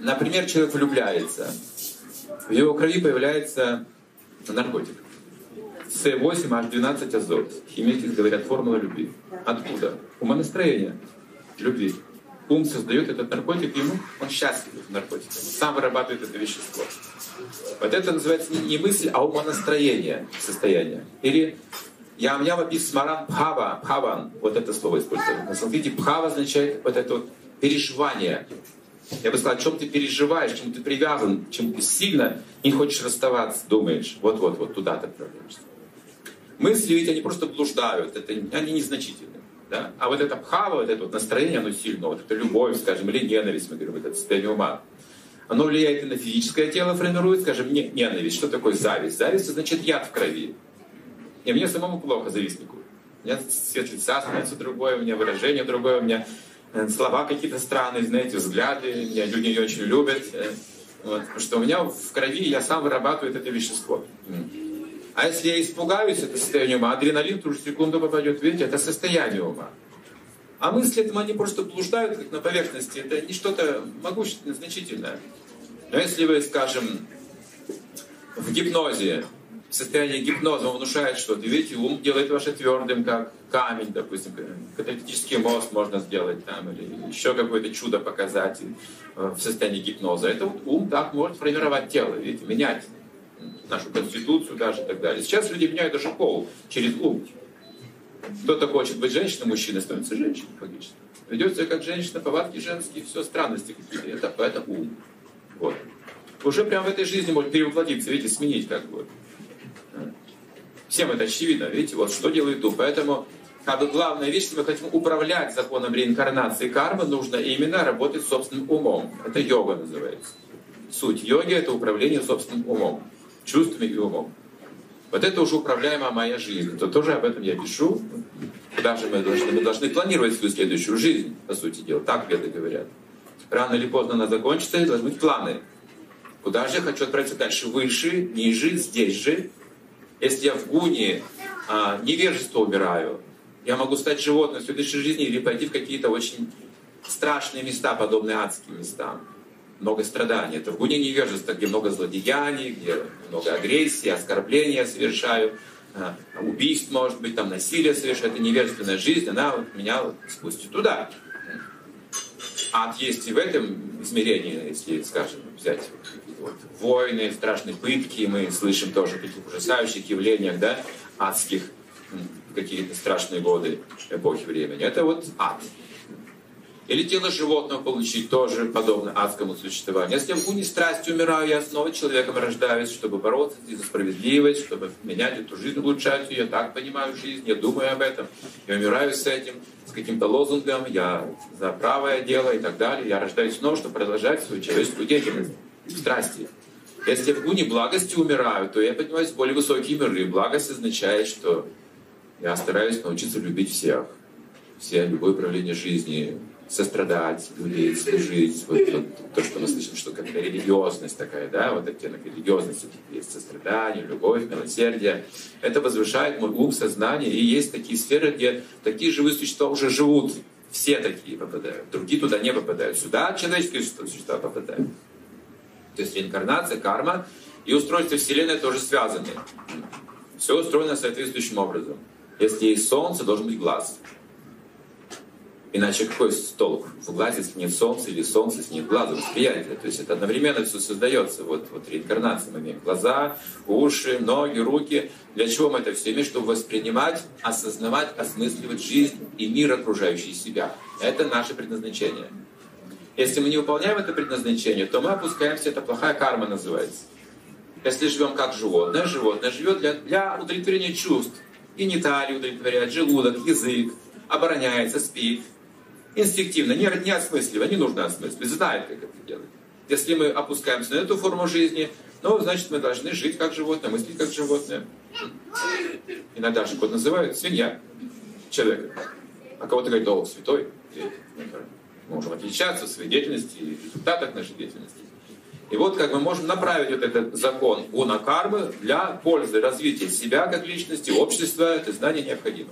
например, человек влюбляется, в его крови появляется наркотик. С8H12 азот. Химики говорят формула любви. Откуда? Умонастроение любви. Ум создает этот наркотик, ему он счастлив наркотиком, сам вырабатывает это вещество. Вот это называется не мысль, а умонастроение состояние. Или Ямнява писмаран пхава, пхаван, вот это слово используется. На санскрите пхава означает вот это вот переживание. Я бы сказал, о чем ты переживаешь, чем ты привязан, чем ты сильно не хочешь расставаться, думаешь. Вот-вот-вот, туда ты отправляешься. Мысли ведь они просто блуждают, это, они незначительны. Да? А вот это пхава, вот это вот настроение, оно сильно, вот это любовь, скажем, или ненависть, мы говорим, вот это состояние ума. Оно влияет и на физическое тело, формирует, скажем, не, ненависть. Что такое зависть? Зависть значит яд в крови. И мне самому плохо, завистнику. У меня цвет лица становится другое, у меня выражение другое, у меня слова какие-то странные, знаете, взгляды, меня люди не очень любят. Э, вот, потому что у меня в крови я сам вырабатываю это вещество. А если я испугаюсь, это состояние ума, адреналин в ту же секунду попадет, видите, это состояние ума. А мысли этому они просто блуждают как на поверхности, это не что-то могущественное, значительное. Но если вы, скажем, в гипнозе, в состоянии гипноза внушает что-то, видите, ум делает ваше твердым, как камень, допустим, каталитический мост можно сделать там, или еще какое-то чудо показать э, в состоянии гипноза. Это вот ум так может формировать тело, видите, менять нашу конституцию даже и так далее. Сейчас люди меняют даже пол через ум. Кто-то хочет быть женщиной, мужчина становится женщиной, логично. Ведет себя как женщина, повадки женские, все, странности какие-то. Это, это ум. Вот. Уже прямо в этой жизни может перевоплотиться, видите, сменить как бы. Всем это очевидно, видите, вот что делает ум. Поэтому как бы главная вещь, если мы хотим управлять законом реинкарнации кармы, нужно именно работать собственным умом. Это йога называется. Суть йоги – это управление собственным умом чувствами и умом. Вот это уже управляемая моя жизнь. То тоже об этом я пишу. Куда же мы должны? Мы должны планировать свою следующую жизнь, по сути дела. Так веды говорят. Рано или поздно она закончится, и должны быть планы. Куда же я хочу отправиться дальше? Выше, ниже, здесь же. Если я в гуне а, невежество убираю, я могу стать животным в следующей жизни или пойти в какие-то очень страшные места, подобные адским местам много страданий. Это в гуне невежества, где много злодеяний, где много агрессии, оскорбления совершаю, а, убийств, может быть, там насилие совершаю. Это невежественная жизнь, она вот меня вот спустит туда. Ад есть и в этом измерении, если, скажем, взять вот, войны, страшные пытки, мы слышим тоже о таких ужасающих явлениях, да, адских, какие-то страшные годы эпохи времени. Это вот ад. Или тело животного получить тоже подобно адскому существованию. Если в гуне страсти умираю, я снова человеком рождаюсь, чтобы бороться за справедливость, чтобы менять эту жизнь, улучшать ее. Я так понимаю жизнь, я думаю об этом. Я умираю с этим, с каким-то лозунгом, я за правое дело и так далее. Я рождаюсь снова, чтобы продолжать свою человеческую деятельность страсти. Если в гуне благости умираю, то я поднимаюсь в более высокие миры. Благость означает, что я стараюсь научиться любить всех. Все, любое проявление жизни, сострадать, любить, служить. Вот, вот, то, что мы слышим, что как религиозность такая, да, вот оттенок религиозности есть сострадание, любовь, милосердие. Это возвышает мой ум, сознание. И есть такие сферы, где такие живые существа уже живут. Все такие попадают. Другие туда не попадают. Сюда человеческие существа попадают. То есть реинкарнация, карма и устройство Вселенной тоже связаны. Все устроено соответствующим образом. Если есть солнце, должен быть глаз. Иначе какой толк в глазе, если нет солнца, или солнце, если нет глаза, восприятия? То есть это одновременно все создается. Вот, вот реинкарнация мы имеем глаза, уши, ноги, руки. Для чего мы это все имеем? Чтобы воспринимать, осознавать, осмысливать жизнь и мир, окружающий себя. Это наше предназначение. Если мы не выполняем это предназначение, то мы опускаемся, это плохая карма называется. Если живем как животное, животное живет для, для удовлетворения чувств. Гениталии удовлетворяет, желудок, язык, обороняется, спит, инстинктивно, не, не осмысливая, не нужно осмысливать, знает, как это делать. Если мы опускаемся на эту форму жизни, ну, значит, мы должны жить как животное, мыслить как животное. Иногда же кот называют свинья человека. А кого-то говорит, о, святой. Мы можем отличаться в своей деятельности и результатах нашей деятельности. И вот как мы можем направить вот этот закон гуна кармы для пользы развития себя как личности, общества. Это знание необходимо.